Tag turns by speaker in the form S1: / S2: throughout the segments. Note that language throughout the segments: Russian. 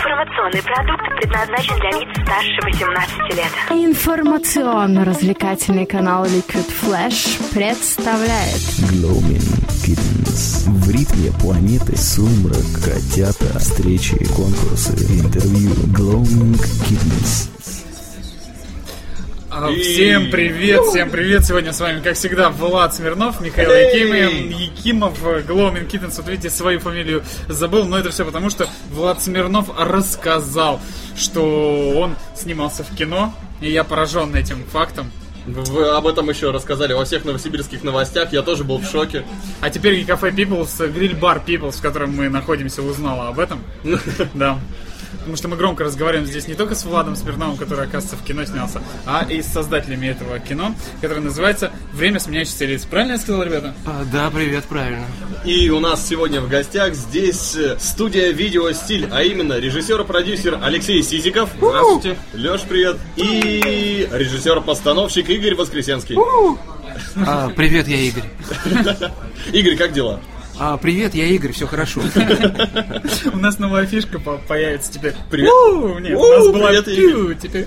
S1: Информационный продукт предназначен для лиц старше 18 лет.
S2: Информационно-развлекательный канал Liquid Flash представляет
S3: Glowing Kittens. В ритме планеты сумрак, котята, встречи, конкурсы, интервью. Glowing Kittens.
S4: А, Всем привет, всем привет! Сегодня с вами, как всегда, Влад Смирнов, Михаил Якимов, Якимов, Глоумин Киттенс. Вот видите, свою фамилию забыл, но это все потому, что Влад Смирнов рассказал, что он снимался в кино, и я поражен этим фактом.
S5: Вы об этом еще рассказали во всех новосибирских новостях, я тоже был в шоке.
S4: А теперь и кафе People's, гриль-бар People's, в котором мы находимся, узнала об этом. Да. Потому что мы громко разговариваем здесь не только с Владом Смирновым, который, оказывается, в кино снялся, а и с создателями этого кино, которое называется «Время сменяющихся лиц». Правильно я сказал, ребята?
S6: А, да, привет, правильно.
S5: И у нас сегодня в гостях здесь э, студия «Видео Стиль», а именно режиссер и продюсер Алексей Сизиков. Здравствуйте. Леш, привет. И режиссер-постановщик Игорь Воскресенский.
S6: А, привет, я Игорь.
S5: Игорь, как дела?
S6: А, привет, я Игорь, все хорошо.
S4: У нас новая фишка по- появится теперь.
S5: Привет.
S4: У, Нет, у
S5: У,
S4: нас была теперь.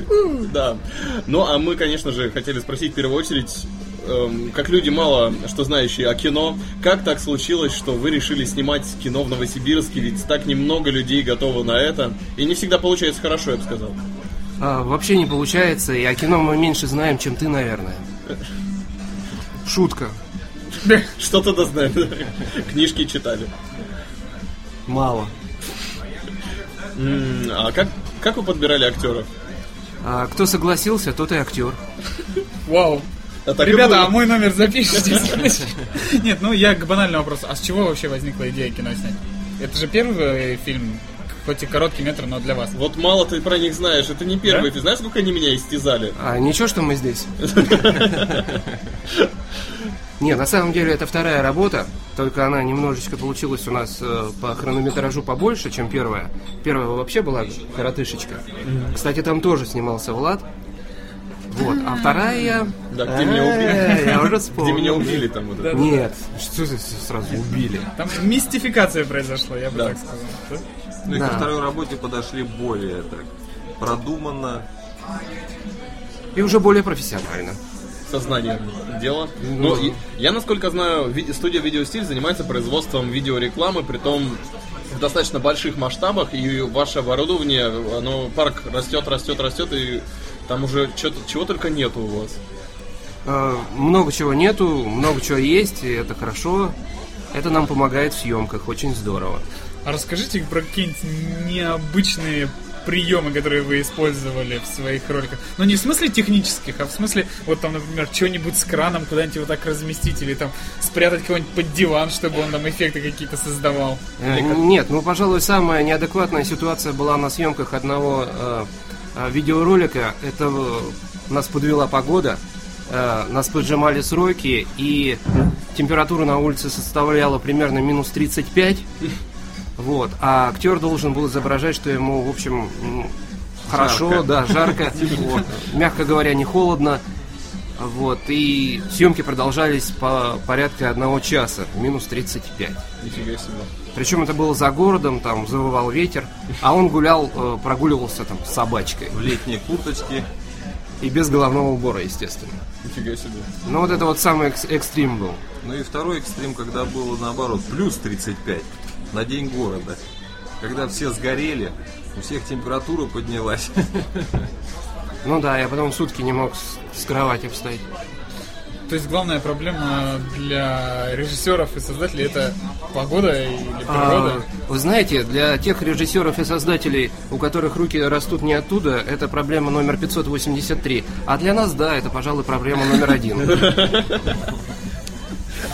S5: Да. Ну, а мы, конечно же, хотели спросить в первую очередь, эм, как люди мало что знающие о кино, как так случилось, что вы решили снимать кино в Новосибирске, ведь так немного людей готовы на это, и не всегда получается хорошо, я бы сказал.
S6: А, вообще не получается, и о кино мы меньше знаем, чем ты, наверное. Шутка.
S5: Что-то да. Книжки читали.
S6: Мало.
S5: А как, как вы подбирали актеров?
S6: А, кто согласился, тот и актер.
S4: Вау.
S5: А
S4: Ребята, а мой номер запишите. Нет, ну я к банальному вопросу. А с чего вообще возникла идея кино снять? Это же первый фильм, хоть и короткий метр, но для вас.
S5: Вот мало ты про них знаешь, это не первый.
S4: Да?
S5: Ты знаешь, сколько они меня истязали?
S6: А, ничего, что мы здесь. Не, на самом деле это вторая работа, только она немножечко получилась у нас э, по хронометражу побольше, чем первая. Первая вообще была коротышечка. Кстати, там тоже снимался Влад. Вот, а вторая...
S5: Да, где меня убили.
S6: Э, Я уже
S5: Где
S6: вспомнил.
S5: меня убили там вот это.
S6: Нет, что ты сразу убили?
S4: Там мистификация произошла, я бы так сказал.
S7: Ну и ко второй работе подошли более так продуманно.
S6: И уже более профессионально.
S5: Сознание дело.
S6: Ну,
S5: Ну, и- я, насколько знаю, ви- студия «Видеостиль» занимается производством видеорекламы, притом в достаточно больших масштабах, и ваше оборудование, оно, парк растет, растет, растет, и там уже чё- чего только нету у вас.
S6: Э, Много чего нету, много чего есть, и это хорошо. Это нам помогает в съемках, очень здорово.
S4: А расскажите про какие-нибудь необычные приемы, которые вы использовали в своих роликах. Ну, не в смысле технических, а в смысле, вот там, например, что-нибудь с краном куда-нибудь его так разместить, или там спрятать кого-нибудь под диван, чтобы он там эффекты какие-то создавал.
S6: Э, Нет, ну, пожалуй, самая неадекватная ситуация была на съемках одного э, э, видеоролика. Это э, нас подвела погода, э, нас поджимали сроки, и температура на улице составляла примерно минус 35. Вот, а актер должен был изображать, что ему, в общем, хорошо, да, жарко, вот, мягко говоря, не холодно. Вот, и съемки продолжались по порядка одного часа, минус 35.
S5: Нифига себе.
S6: Причем это было за городом, там завывал ветер, а он гулял, э, прогуливался там с собачкой.
S7: В летней курточке.
S6: И без головного убора, естественно.
S5: Нифига себе.
S6: Но вот это вот самый экс- экстрим был.
S7: Ну и второй экстрим, когда было наоборот, плюс 35 на день города. Когда все сгорели, у всех температура поднялась.
S6: Ну да, я потом сутки не мог с, кровати встать.
S4: То есть главная проблема для режиссеров и создателей это погода или природа.
S6: А, вы знаете, для тех режиссеров и создателей, у которых руки растут не оттуда, это проблема номер 583. А для нас, да, это, пожалуй, проблема номер один.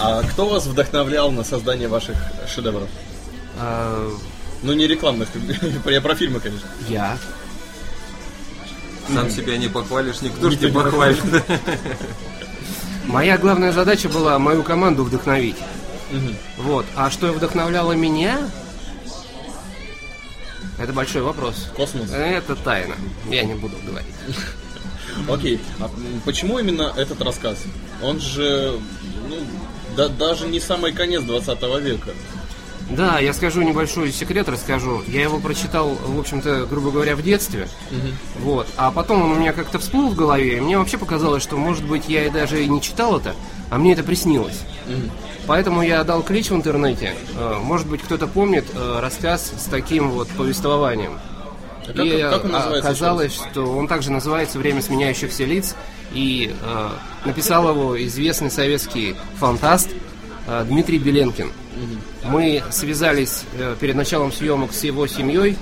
S5: А кто вас вдохновлял на создание ваших шедевров?
S6: А,
S5: Ну, не рекламных, я про фильмы, конечно.
S6: Я.
S7: Сам себя не похвалишь, никто же не похвалит.
S6: Моя главная задача была мою команду вдохновить. Вот. А что вдохновляло меня? Это большой вопрос.
S5: Космос.
S6: Это тайна. Я не буду говорить.
S5: Окей, а почему именно этот рассказ? Он же, ну, да- даже не самый конец 20 века.
S6: Да, я скажу небольшой секрет, расскажу. Я его прочитал, в общем-то, грубо говоря, в детстве. Вот. А потом он у меня как-то всплыл в голове, и мне вообще показалось, что, может быть, я и даже и не читал это, а мне это приснилось. Поэтому я дал клич в интернете. Э, Может быть, кто-то помнит э, рассказ с таким вот повествованием.
S5: А как-
S6: и
S5: как он называется
S6: оказалось, что он также называется «Время сменяющихся лиц», и э, написал его известный советский фантаст Дмитрий Беленкин. Мы связались э, перед началом съемок с его семьей,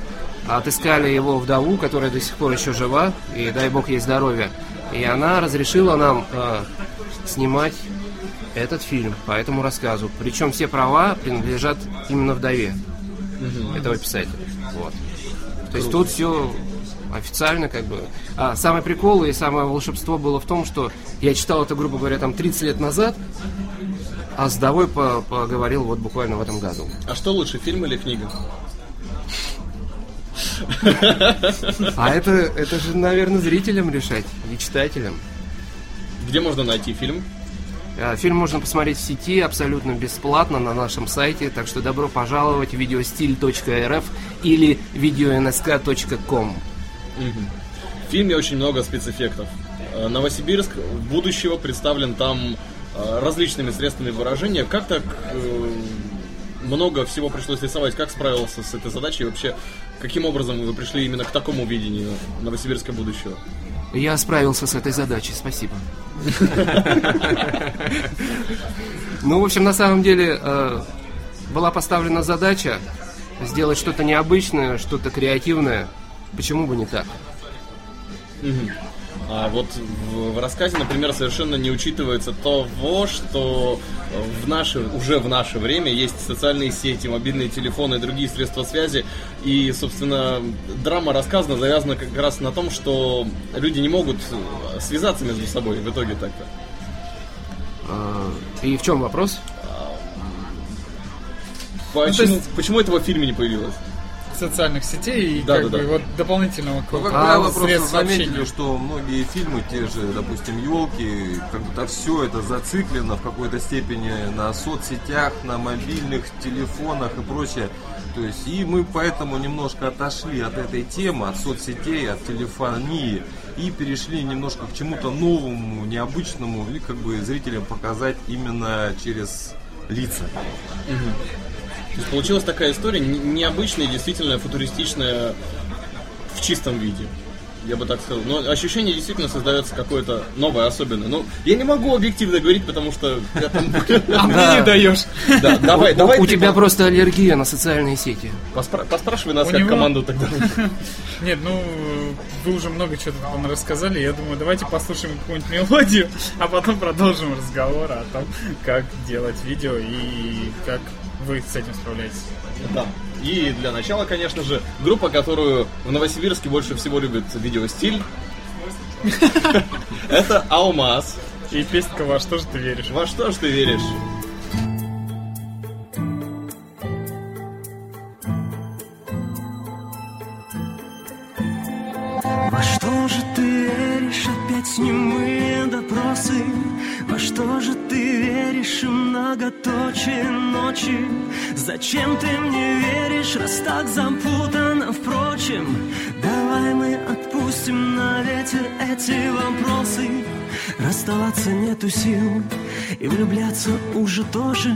S6: отыскали его вдову, которая до сих пор еще жива, и дай бог ей здоровья. И она разрешила нам э, снимать этот фильм по этому рассказу. Причем все права принадлежат именно вдове этого писателя. Вот. То есть тут все официально как бы. А самый прикол и самое волшебство было в том, что я читал это, грубо говоря, там 30 лет назад, а с вдовой по- поговорил вот буквально в этом году.
S5: А что лучше, фильм или книга?
S6: А это, это же, наверное, зрителям решать и читателям.
S5: Где можно найти фильм?
S6: А, Фильм можно посмотреть в сети абсолютно бесплатно на нашем сайте, так что добро пожаловать в видеостиль.рф или видеонск.ком.
S5: В фильме очень много спецэффектов. Э, Новосибирск будущего представлен там различными средствами выражения. Как так э, много всего пришлось рисовать? Как справился с этой задачей? И вообще, каким образом вы пришли именно к такому видению Новосибирска будущего?
S6: Я справился с этой задачей, спасибо. Ну, в общем, на самом деле э, была поставлена задача сделать что-то необычное, что-то креативное. Почему бы не так?
S5: А вот в, в рассказе, например, совершенно не учитывается того, что в наше, уже в наше время есть социальные сети, мобильные телефоны и другие средства связи. И, собственно, драма рассказана, завязана как раз на том, что люди не могут связаться между собой в итоге так-то.
S6: Э, И в чем вопрос?
S5: Почему,
S4: то есть-
S5: почему этого в фильме не появилось?
S4: Социальных сетей и
S5: Да,
S4: как
S5: да,
S4: бы
S5: да.
S4: вот дополнительного
S7: Ну,
S4: какого-то
S7: когда вы просто
S4: средств
S7: заметили,
S4: общения.
S7: что многие фильмы, те же, допустим, елки, как-то все это зациклено в какой-то степени на соцсетях, на мобильных телефонах и прочее. То есть, и мы поэтому немножко отошли от этой темы, от соцсетей, от телефонии и перешли немножко к чему-то новому, необычному и как бы зрителям показать именно через лица.
S5: То есть получилась такая история не- необычная, действительно футуристичная в чистом виде. Я бы так сказал. Но ощущение действительно создается какое-то новое, особенное. Ну, я не могу объективно говорить, потому что.
S4: А мне не даешь.
S5: Да, давай, давай.
S6: у тебя просто аллергия на социальные сети.
S5: поспра- Поспрашивай нас как команду тогда.
S4: Нет, ну, вы уже много чего там рассказали. Я думаю, давайте послушаем какую-нибудь мелодию, а потом продолжим разговор о том, как делать видео и как вы с этим справляетесь.
S5: Да. И для начала, конечно же, группа, которую в Новосибирске больше всего любит видеостиль. Это Алмаз.
S4: И песенка «Во что же ты веришь?»
S5: Во что ж ты веришь?
S8: Во что же ты веришь? Опять немые допросы Во что же ты веришь? И многоточие ночи Зачем ты мне веришь, раз так запутано? Впрочем, давай мы отпустим на ветер эти вопросы Расставаться нету сил И влюбляться уже тоже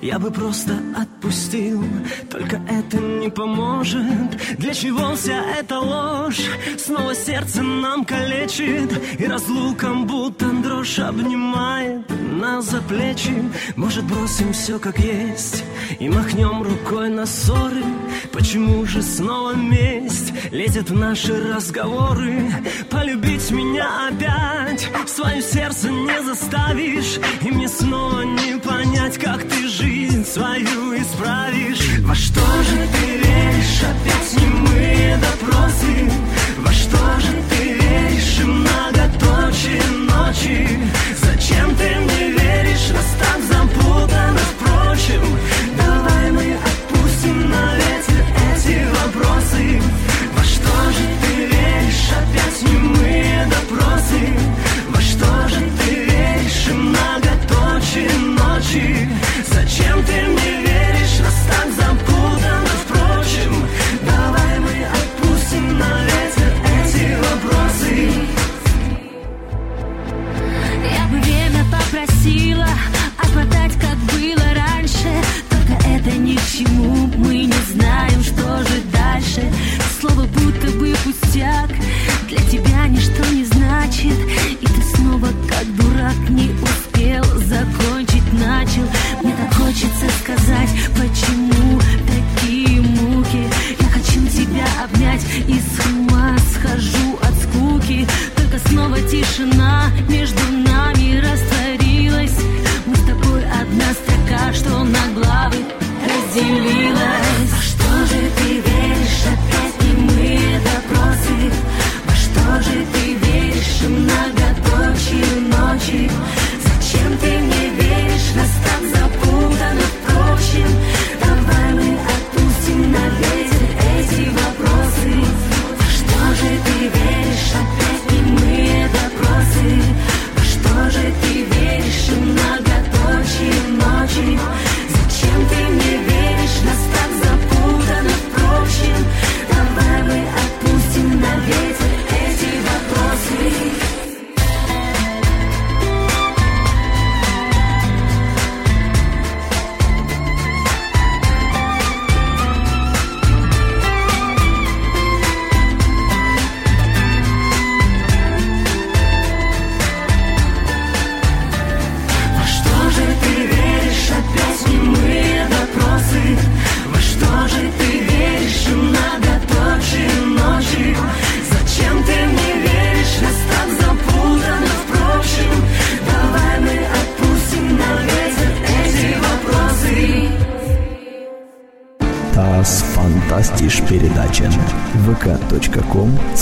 S8: Я бы просто отпустил Только это не поможет. Для чего вся эта ложь? Снова сердце нам калечит И разлуком будто дрожь обнимает Нас за плечи. Может бросим все как есть И махнем рукой на ссоры Почему же снова месть? Лезет в наши разговоры. Полюбить меня опять. Свое сердце не заставишь. И мне снова не понять Как ты жизнь свою исправишь. Во что же ты веришь? Опять немые допросы. Во что же ты веришь? И многоточие ночи. Зачем ты мне веришь? Раз так запутано Впрочем, давай мы отпустим на ветер эти вопросы. Во что же ты веришь? Опять немые допросы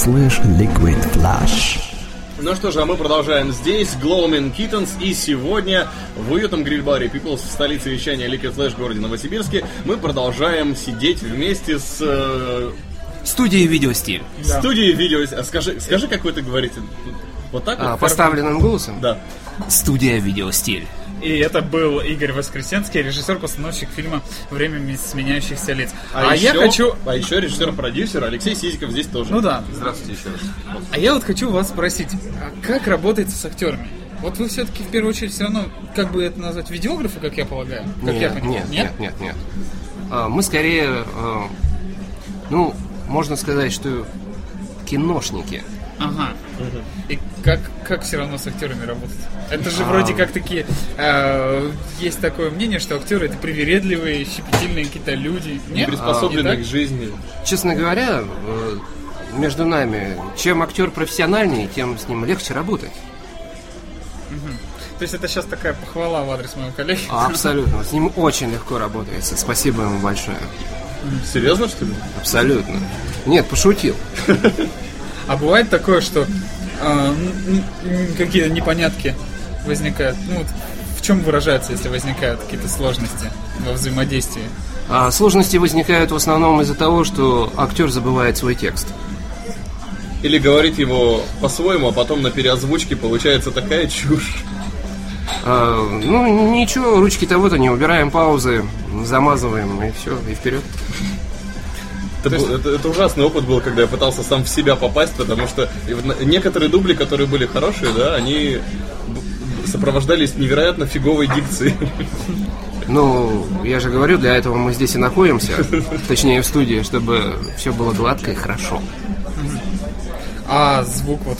S3: slash liquidflash
S5: Ну что же, а мы продолжаем здесь, Glowman Kittens, и сегодня в уютном гриль-баре People's в столице вещания Liquid Flash в городе Новосибирске мы продолжаем сидеть вместе с э,
S6: Студия «Видеостиль».
S5: студией видео. А скажи, скажи, как вы это говорите? Вот так
S6: А,
S5: вот?
S6: поставленным голосом?
S5: Да.
S6: Студия «Видеостиль».
S4: И это был Игорь Воскресенский, режиссер-постановщик фильма «Время сменяющихся лиц». А, я
S5: еще-
S4: хочу...
S5: А еще режиссер-продюсер Алексей Сизиков здесь тоже.
S4: Ну да.
S7: Здравствуйте еще раз.
S4: А я вот хочу вас спросить, а как работается с актерами? Вот вы все-таки в первую очередь все равно, как бы это назвать, видеографы, как я полагаю? Как я
S6: Нет,
S4: понимаю?
S6: нет, нет, нет, нет. А, Мы скорее, э, ну, можно сказать, что киношники.
S4: Ага. И как, как все равно с актерами работать? Это же
S6: А.
S4: вроде как такие... э, есть такое мнение, что актеры это привередливые, щепетильные какие-то люди.
S5: Не
S4: Нет?
S5: приспособлены
S4: Не
S5: к жизни.
S6: Честно говоря, э, между нами, чем актер профессиональнее, тем с ним легче работать.
S4: То есть это сейчас такая похвала в адрес моего коллеги.
S6: Абсолютно. С ним очень легко работается. Спасибо ему большое.
S5: Серьезно, что ли?
S6: Абсолютно. Нет, пошутил.
S4: А бывает такое, что н- какие-то непонятки возникают. Ну, вот в чем выражается, если возникают какие-то сложности во взаимодействии?
S6: А сложности возникают в основном из-за того, что актер забывает свой текст.
S5: Или говорит его по-своему, а потом на переозвучке получается такая чушь.
S6: А, ну, ничего, ручки того-то не убираем, паузы, замазываем, и все, и вперед.
S5: Это, был- это- это ужасный опыт был, когда я пытался сам в себя попасть, потому что некоторые дубли, которые были хорошие, да, они сопровождались невероятно фиговой дикцией.
S6: Ну, я же говорю, для этого мы здесь и находимся, точнее в студии, чтобы все было гладко и хорошо.
S4: А звук, вот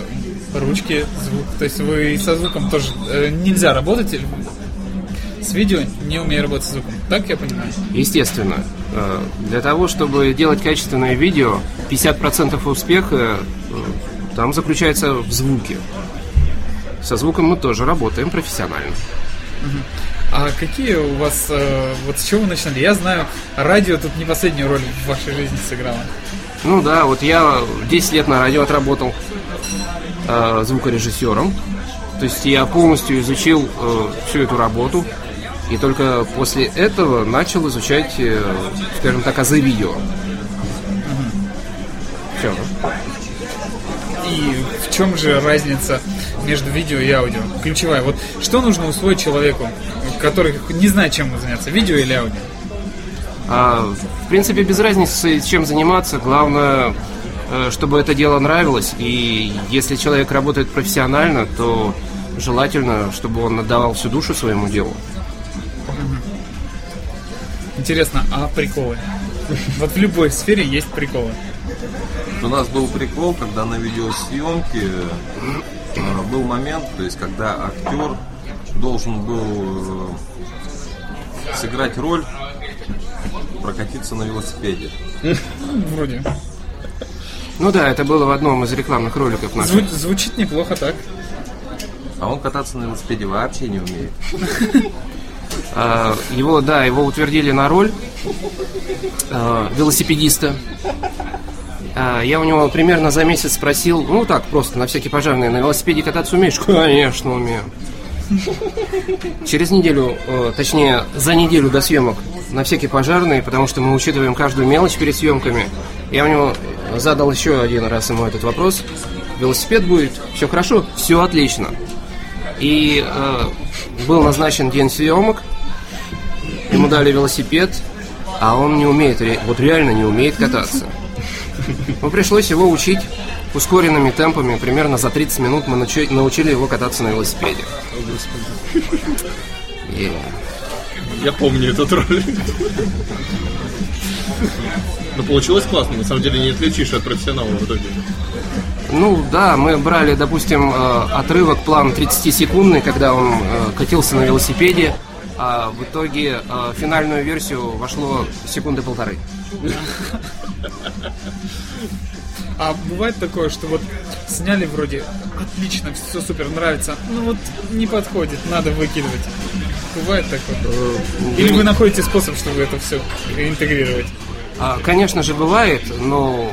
S4: ручки, звук. То есть вы со звуком тоже э, нельзя работать с видео, не умея работать с звуком. Так я понимаю?
S6: Естественно, для того, чтобы делать качественное видео, 50% успеха э, там заключается в звуке. Со звуком мы тоже работаем профессионально.
S4: А какие у вас, э, вот с чего вы начинали? Я знаю, радио тут не последнюю роль в вашей жизни сыграло.
S6: Ну да, вот я 10 лет на радио отработал э, звукорежиссером. То есть я полностью изучил э, всю эту работу. И только после этого начал изучать, э, скажем так, азы видео. Все.
S4: И в чем же разница между видео и аудио? Ключевая. Вот что нужно усвоить человеку, который не знает, чем заняться, видео или аудио?
S6: А, в принципе, без разницы, чем заниматься. Главное, э, чтобы это дело нравилось. И если человек работает профессионально, то желательно, чтобы он отдавал всю душу своему делу.
S4: Интересно, а приколы? Вот в любой сфере есть приколы.
S7: У нас был прикол, когда на видеосъемке э, был момент, то есть когда актер должен был э, сыграть роль прокатиться на велосипеде.
S4: Вроде.
S6: Ну да, это было в одном из рекламных роликов наших.
S4: Зву- звучит неплохо так.
S7: А он кататься на велосипеде вообще не умеет.
S6: А, Его, да, его утвердили на роль а, велосипедиста. А, Я у него примерно за месяц спросил, ну так, просто на всякий пожарный, на велосипеде кататься умеешь? Конечно, умею. Через неделю, э, точнее, за неделю до съемок на всякий пожарный, потому что мы учитываем каждую мелочь перед съемками. Я у него задал еще один раз ему этот вопрос. Велосипед будет? Все хорошо? Все отлично. И э, был назначен день съемок. Ему дали велосипед, а он не умеет, вот реально не умеет кататься. Ну, пришлось его учить ускоренными темпами. Примерно за 30 минут мы научи- научили его кататься на велосипеде. И
S5: Я помню этот ролик. Но получилось классно, на самом деле не отличишь от профессионала в итоге.
S6: Ну да, мы брали, допустим, э, отрывок, план 30-секундный, когда он э, катился на велосипеде, а в итоге э, в финальную версию вошло секунды полторы.
S4: А бывает такое, что вот сняли вроде отлично, все супер нравится, ну вот не подходит, надо выкидывать. Бывает такое? Или вы находите способ, чтобы это все интегрировать?
S6: А, Конечно же, бывает, но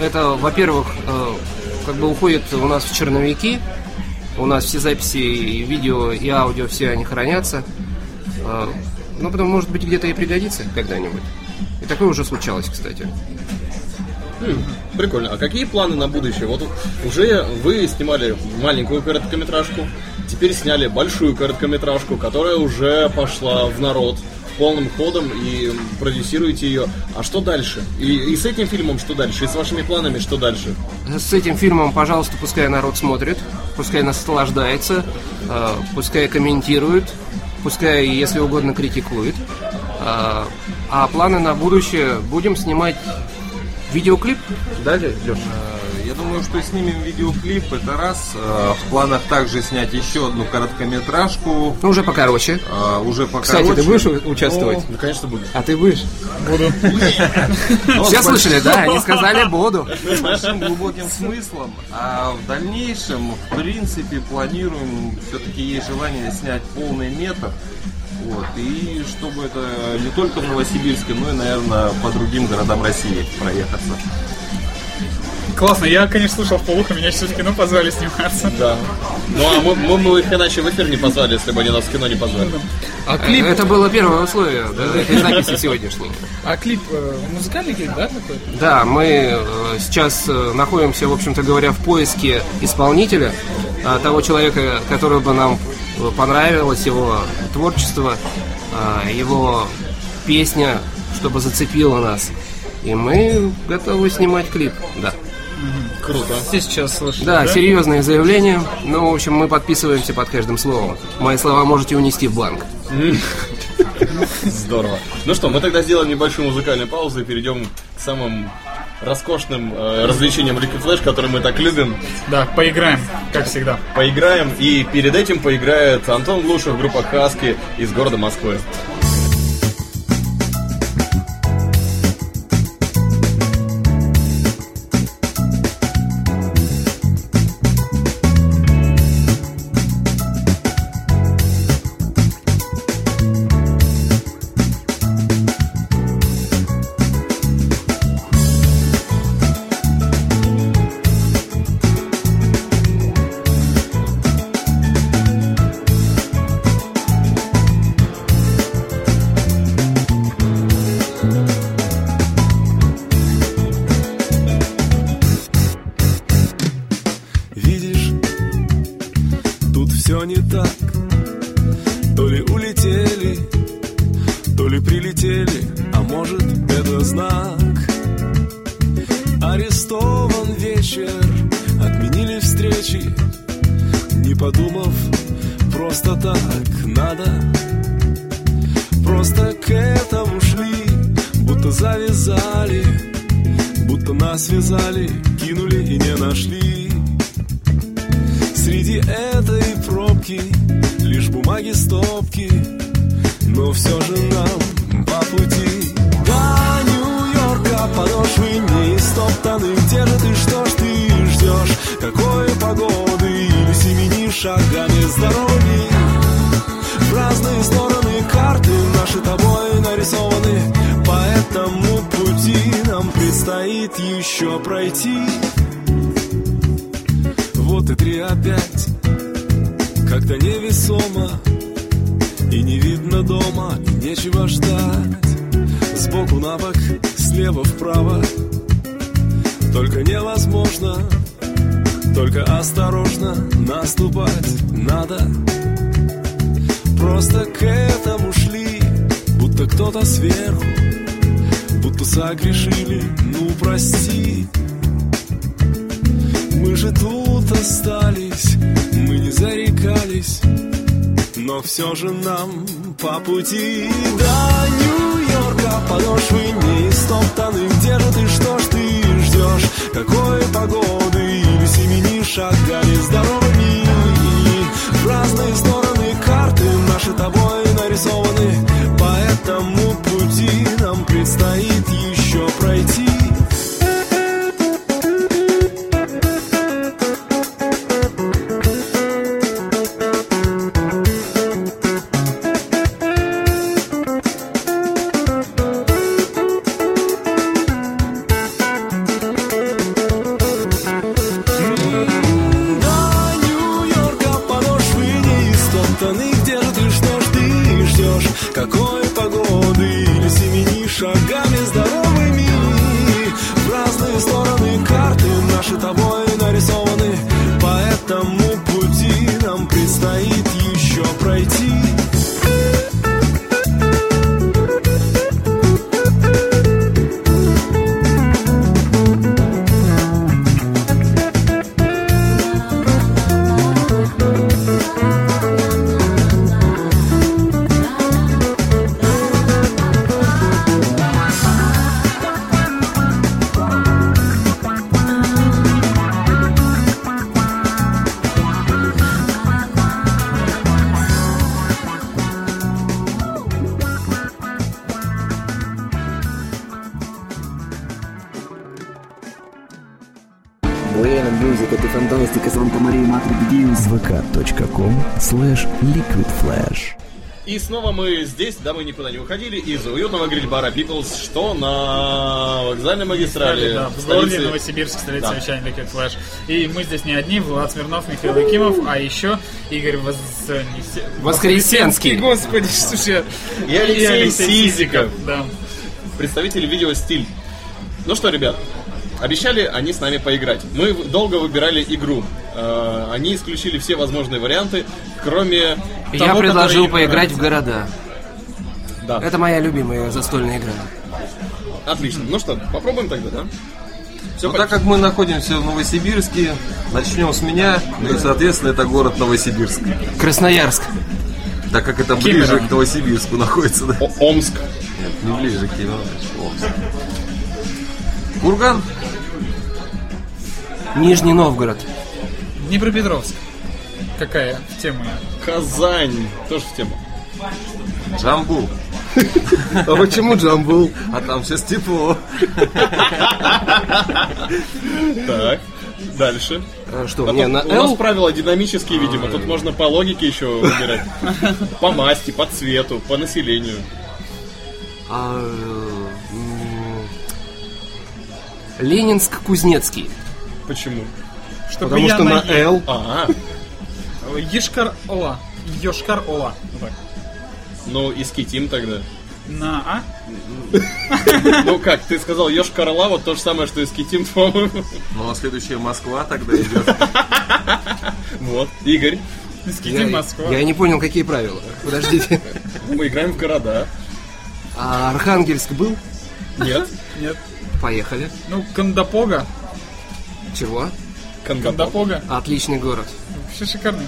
S6: это, во-первых, э, как бы уходит у нас в черновики. У нас все записи, и видео, и аудио, все они хранятся. Э, Ну, потом, может быть, где-то и пригодится когда-нибудь. И такое уже случалось, кстати.
S5: Хм, Прикольно. А какие планы на будущее? Вот уже вы снимали маленькую короткометражку, теперь сняли большую короткометражку, которая уже пошла в народ полным ходом и продюсируете ее. А что дальше? И, и с этим фильмом что дальше? И с вашими планами что дальше?
S6: С этим фильмом, пожалуйста, пускай народ смотрит, пускай наслаждается, э, пускай комментирует, пускай, если угодно, критикует. А, а планы на будущее будем снимать видеоклип. Далее, Леша.
S7: Я думаю, что снимем видеоклип, это раз. Э, В планах также снять еще одну короткометражку.
S6: Ну, уже покороче.
S7: э, Уже покороче.
S6: Кстати, ты будешь участвовать?
S5: Ну, конечно, буду.
S6: А ты будешь?
S4: Буду.
S6: Все слышали, да? Они сказали буду.
S7: с большим глубоким смыслом. А в дальнейшем, в принципе, планируем, все-таки есть желание снять полный метр. Вот, и чтобы это не только в Новосибирске, но и, наверное, по другим городам России проехаться.
S4: Классно, я, конечно, слушал в полухо, меня сейчас в кино позвали сниматься.
S5: Да. Ну а мы, мы, мы их иначе в эфир не позвали, если бы они нас в кино не позвали.
S4: А клип,
S6: Это было первое условие да, этой записи сегодняшней.
S4: а клип э, музыкальный клип, да, такой?
S6: Да, мы э, сейчас э, находимся, в общем-то говоря, в поиске исполнителя, а, того человека, который бы нам понравилось, его творчество, а, его песня, чтобы зацепила нас. И мы готовы снимать клип, да.
S5: Круто.
S4: Все сейчас слышали,
S6: Да, серьезные заявления. Ну, в общем, мы подписываемся под каждым словом. Мои слова можете унести в банк.
S5: Здорово. Ну что, мы тогда сделаем небольшую музыкальную паузу и перейдем к самым роскошным э, развлечениям Ricky Flash, которые мы так любим.
S4: Да, поиграем, как всегда.
S5: Поиграем, и перед этим поиграет Антон Глушев, группа Хаски из города Москвы.
S9: Как-то невесомо И не видно дома, и нечего ждать. Сбоку на бок, слева вправо. Только невозможно Только осторожно наступать надо. Просто к этому шли Будто кто-то сверху Будто согрешили, ну прости. Мы же тут остались Мы не зарекались но все же нам по пути. До Нью-Йорка Подошвы не стоптаны Где же ты, что ж ты ждешь? Какой погоды? Или семени шагами здоровыми. В разные стороны карты Наши тобой нарисованы. По этому пути нам предстоит еще пройти
S3: Music, это фантастика, Санта-Мария, Матрик Дьюс. vk.com slash liquidflash.
S5: И снова мы здесь, да мы никуда не уходили, из уютного гриль-бара People's, что на вокзальной магистрали.
S4: Да, в
S5: в
S4: городе
S5: столице-
S4: Новосибирск, столица
S5: Да.
S4: вещания Liquid Flash. И мы здесь не одни, Влад Смирнов, Михаил Якимов, а еще Игорь Воз...
S6: Воскресенский.
S4: Господи, слушай.
S5: И Алексей Сизиков.
S4: Да.
S5: представители VideoStyle. Ну что, ребят, обещали они с нами поиграть. Мы долго выбирали игру. Э, Они исключили все возможные варианты, кроме
S6: Я
S5: того,
S6: предложил
S5: который
S6: поиграть в города.
S5: Да,
S6: Это моя любимая застольная игра.
S5: отлично. Ну что, попробуем тогда, да? Все
S7: Ну, так как мы находимся в Новосибирске, начнем с меня. Ну и, соответственно, это город Новосибирск.
S6: Красноярск.
S7: Так как это
S4: Кемерово.
S7: ближе к Новосибирску находится, да?
S5: Омск.
S7: Нет, не ближе к Кемерово, Омск. Курган?
S6: Нижний Новгород.
S4: Днепропетровск. Какая тема?
S5: Казань. Тоже в тему.
S7: Джамбул.
S5: А почему Джамбул?
S7: А там сейчас тепло.
S5: Так, дальше.
S6: А Что,
S5: Потом
S6: мне на
S5: у нас правила динамические, видимо. Тут можно по логике еще выбирать. По масти, по цвету, по населению.
S6: А, Ленинск-Кузнецкий.
S5: Почему?
S4: Чтобы
S6: Потому
S4: я
S6: что на. Л.
S5: А,
S4: Ешкар-Ола. Йошкар-Ола. Вот так.
S5: ну и скитим тогда.
S4: На А?
S5: Ну как, ты сказал Йошкар Ола, вот то же самое, что и скитим, по-моему.
S7: Ну а следующая Москва тогда идет.
S5: Вот, Игорь,
S4: Скитим Москва.
S6: я не понял, какие правила. Подождите.
S5: мы играем в города.
S6: А Архангельск был?
S5: Нет,
S4: Нет.
S6: Поехали.
S4: Ну, Кандапога.
S6: Чего?
S4: Кандапога.
S6: Отличный город.
S4: Вообще шикарный.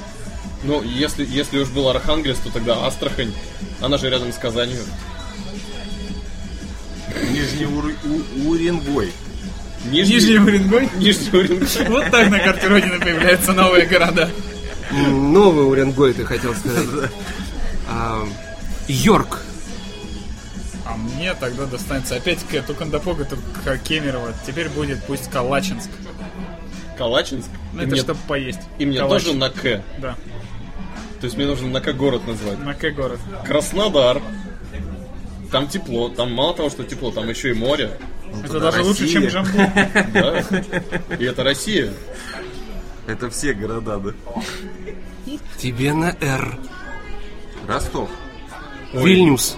S5: Ну, если, если уж был Архангельск, то тогда Астрахань. Она же рядом с Казанью.
S7: Нижний Ур- У- Уренгой.
S4: Нижний Уренгой.
S5: Нижний Уренгой.
S4: Вот так на карте Родины появляются новые города.
S6: Новый Уренгой, ты хотел сказать. А, Йорк.
S4: Мне тогда достанется опять-таки эту Кондопога, только Кемерово. Теперь будет пусть Калачинск.
S5: Калачинск.
S4: Ну,
S5: И
S4: это
S5: мне-
S4: чтобы поесть.
S5: И мне
S4: Калач.
S5: тоже на К.
S4: Да,
S5: То есть мне нужно на К город назвать.
S4: на К город.
S5: Краснодар. Там тепло. Там мало того, что тепло, там еще и море.
S4: Это даже лучше, чем
S7: Россия.
S4: Джамбул.
S5: Да? И это Россия.
S7: Это все города, да?
S6: Тебе на «Р».
S7: Ростов.
S6: Вильнюс.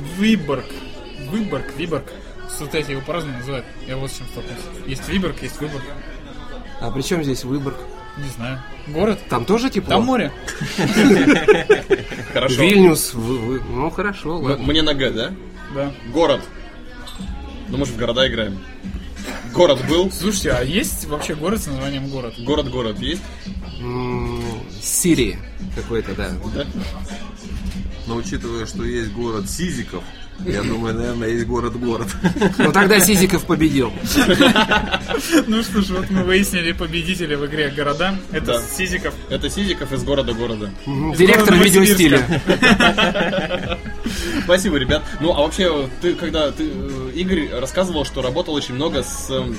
S4: Выборг. Выборг, Виборг. Кстати, его по-разному называют. Я вот с чем столкнулся. Есть Виборг, есть Выборг.
S6: А при чем здесь Выборг?
S4: Не знаю. Город?
S6: Там тоже тепло?
S4: Там море.
S5: Хорошо.
S6: Вильнюс. Ну хорошо, ладно.
S5: Мне на Г, да?
S4: Да.
S5: Город. Ну, может, в города играем. Город был?
S4: Слушайте, а есть вообще город с названием город?
S5: Город-город есть?
S6: Сирии какой-то, да.
S7: Но учитывая, что есть город Сизиков, я думаю, наверное, есть город-город.
S6: Ну тогда Сизиков победил.
S4: Ну что ж, вот мы выяснили победителя в игре города. Это
S5: Да.
S4: Сизиков.
S5: Это Сизиков из города-города.
S6: Директор
S4: города
S6: видеостиля.
S5: Спасибо, ребят. Ну, а вообще, ты когда ты, э, Игорь рассказывал, что работал очень много с эм,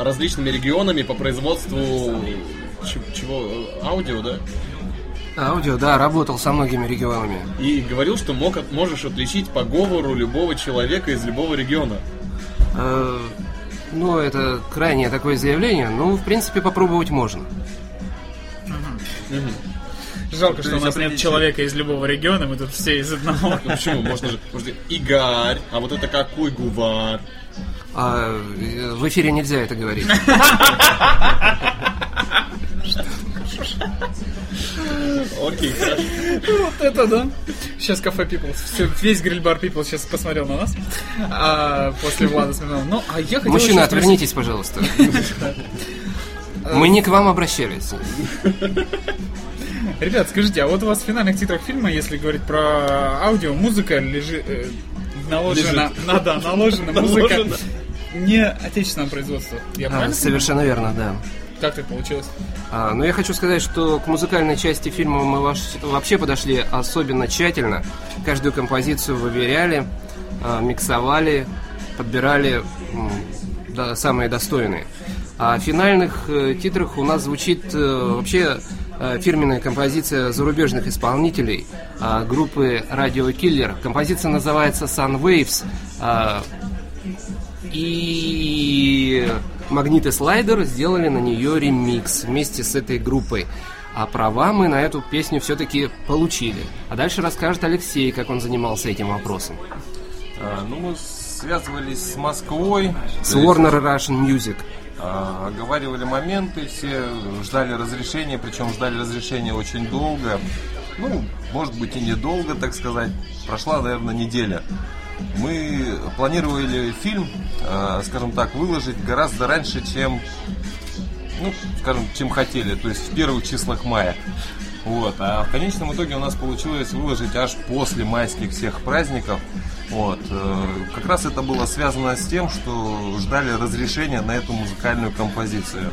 S5: различными регионами по производству чего э, аудио, да?
S6: Аудио, да, работал со многими регионами.
S5: И говорил, что мог, можешь отличить по говору любого человека из любого региона.
S6: Э, Ну, это крайнее такое заявление, ну, в принципе, попробовать можно.
S4: Жалко,
S7: То
S4: что у нас нет человека из любого региона, мы тут все из одного.
S5: Ну почему? Можно же, можно же Игарь, а вот это какой гувар?
S6: А э, в эфире нельзя это говорить.
S5: Окей, хорошо.
S4: Вот это да. Сейчас кафе People. Все, весь гриль-бар People сейчас посмотрел на нас. А, после Влада Смирнова. Ну, а я хотел
S6: Мужчина, отвернитесь, пожалуйста. Мы не к вам обращались.
S4: Ребят, скажите, а вот у вас в финальных титрах фильма, если говорить про аудио, музыка лежит... э, наложена... на- да, наложена музыка не отечественного производства. Я
S6: А, Совершенно верно, да.
S4: Как так получилось?
S6: А, Но я хочу сказать, что к музыкальной части фильма мы вообще подошли особенно тщательно. Каждую композицию выверяли, а, миксовали, подбирали да, самые достойные. А в финальных э, титрах у нас звучит э, вообще э, фирменная композиция зарубежных исполнителей а, группы Radio Killer. Композиция называется Sun Waves. а, и Магнит и Слайдер сделали на нее ремикс вместе с этой группой. А права мы на эту песню все-таки получили. А дальше расскажет Алексей, как он занимался этим вопросом.
S7: А, Ну, мы связывались с Москвой.
S6: С Warner Russian Music.
S7: а, Оговаривали моменты, все ждали разрешения, причем ждали разрешения очень долго. Ну, может быть и недолго, так сказать. Прошла, наверное, неделя. Мы планировали фильм, а, скажем так, выложить гораздо раньше, чем, ну, скажем, чем хотели, то есть в первых числах мая. Вот. А в конечном итоге у нас получилось выложить аж после майских всех праздников. Вот. Э, Как раз это было связано с тем, что ждали разрешения на эту музыкальную композицию.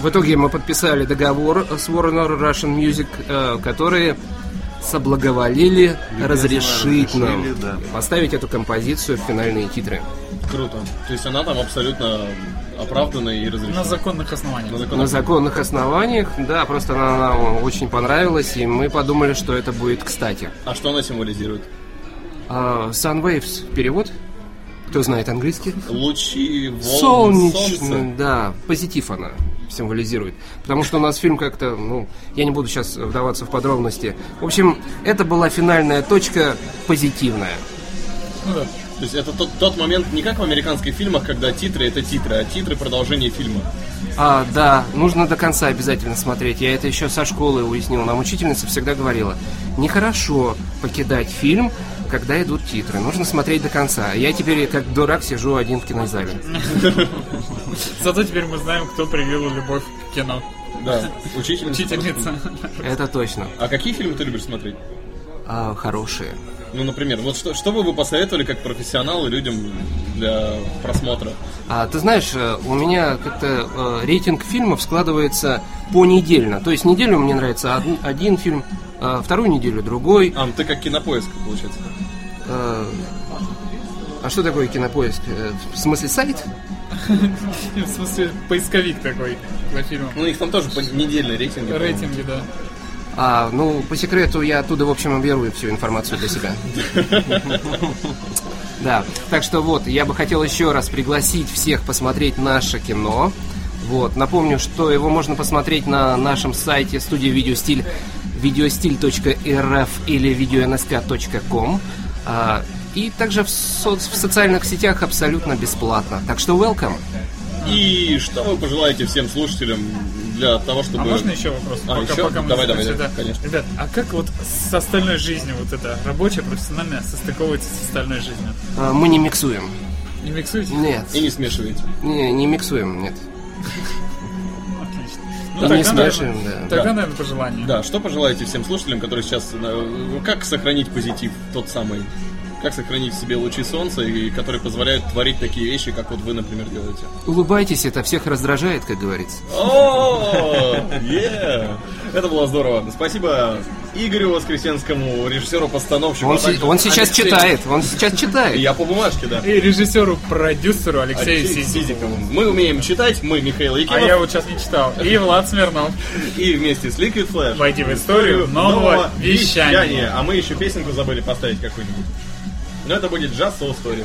S6: В итоге мы подписали договор с Warner Russian Music, э, соблаговолили разрешить нам
S7: да.
S6: поставить эту композицию в финальные титры.
S5: Круто. То есть она там абсолютно оправдана и разрешена.
S4: На законных основаниях.
S5: На
S6: На
S5: законных-
S6: законных основаниях, да, просто она нам очень понравилась, и мы подумали, что это будет кстати.
S5: А что она символизирует?
S6: А, Sun Waves перевод? Кто знает английский?
S5: Лучи волн
S6: Солнечный,
S5: солнца.
S6: да, позитив она символизирует. Потому что у нас фильм как-то, ну, я не буду сейчас вдаваться в подробности. В общем, это была финальная точка позитивная.
S4: Ну да.
S5: То есть это тот, тот момент, не как в американских фильмах, когда титры это титры, а титры продолжение фильма.
S6: А, да, нужно до конца обязательно смотреть. Я это еще со школы уяснил. Нам учительница всегда говорила, нехорошо покидать фильм, когда идут титры. Нужно смотреть до конца. Я теперь как дурак сижу один в кинозале.
S4: Зато теперь мы знаем, кто привил любовь к кино.
S5: Да, учительница.
S4: Учительница.
S6: Это точно.
S5: А какие фильмы ты любишь смотреть?
S6: А, хорошие.
S5: Ну, например, вот что, что бы вы посоветовали как профессионалы людям для просмотра?
S6: А, ты знаешь, э, у меня как-то э, рейтинг фильмов складывается понедельно. То есть неделю мне нравится од- один фильм, а вторую неделю другой.
S5: А, ну ты как кинопоиск, получается.
S6: Э, А что такое кинопоиск? Э, В смысле сайт?
S4: В смысле, поисковик такой по фильмам.
S8: Ну, у них там тоже по- недельные рейтинги.
S4: Рейтинги, да.
S6: А, ну, по секрету, я оттуда, в общем, беру всю информацию для себя. Да, так что вот, я бы хотел еще раз пригласить всех посмотреть наше кино. Вот, напомню, что его можно посмотреть на нашем сайте студии Видеостиль videostil.rf или videonsk.com и также в, соц- в социальных сетях абсолютно бесплатно. Так что welcome.
S8: И что вы пожелаете всем слушателям для того, чтобы...
S4: А можно еще вопрос?
S8: А, еще?
S4: мы
S8: Давай, давай,
S4: сюда.
S8: давай, конечно.
S4: Ребят, а как вот с остальной жизнью, вот это рабочая, профессиональная, состыковывается с остальной жизнью?
S6: А, мы не миксуем.
S4: Не миксуете?
S6: Нет.
S8: И не смешивайте.
S6: Не, не миксуем, нет.
S4: Отлично. Ну,
S6: не
S4: тогда,
S6: смешиваем,
S4: наверное,
S6: да.
S4: Тогда,
S8: Да.
S4: наверное, пожелание.
S8: Да, что пожелаете всем слушателям, которые сейчас... э, Как сохранить позитив тот самый? Как сохранить в себе лучи солнца, и которые позволяют творить такие вещи, как вот вы, например, делаете?
S6: Улыбайтесь, это всех раздражает, как говорится.
S8: О, е! Это было здорово. Спасибо Игорю Воскресенскому, режиссеру-постановщику.
S6: Он,
S8: а
S6: он сейчас
S8: Алексею-
S6: читает, он сейчас читает.
S8: Я по бумажке, да.
S4: И режиссеру, продюсеру Алексею
S8: Алексею
S4: Сизикову.
S8: Мы умеем читать, мы Михаил
S4: А
S8: Якимов.
S4: я вот сейчас не читал. И Влад Смирнов.
S8: И вместе с Liquid Flash
S4: Войди в историю нового вещания.
S8: А мы еще песенку забыли поставить какую-нибудь. Но это будет Just Soul Story.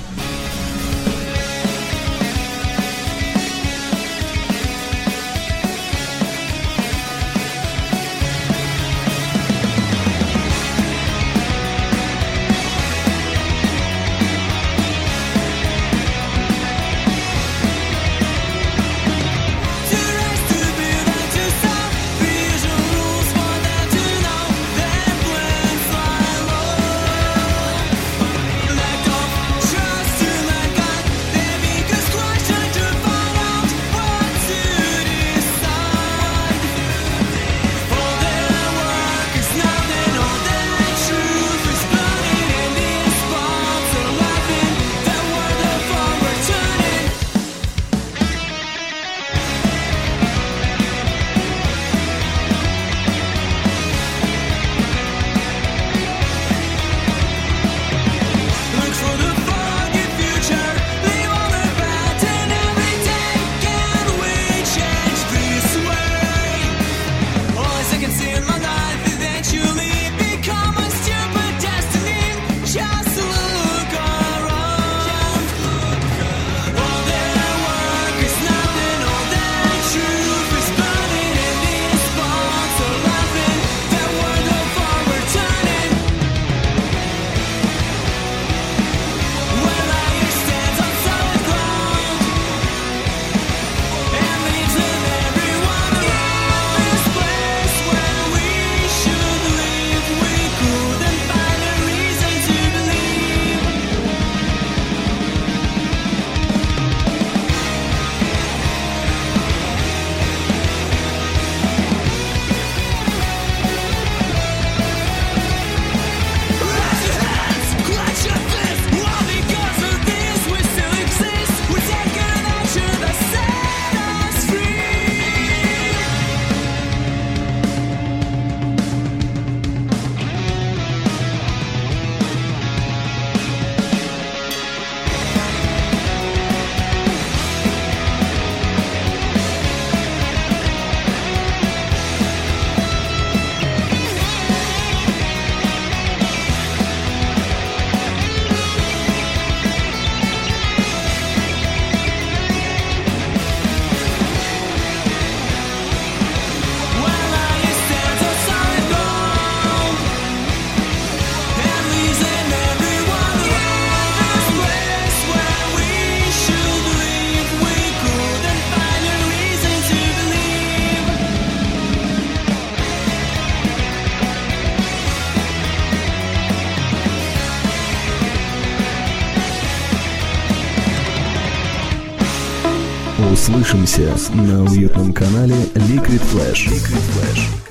S3: Услышимся на уютном канале Liquid Flash. Liquid Flash.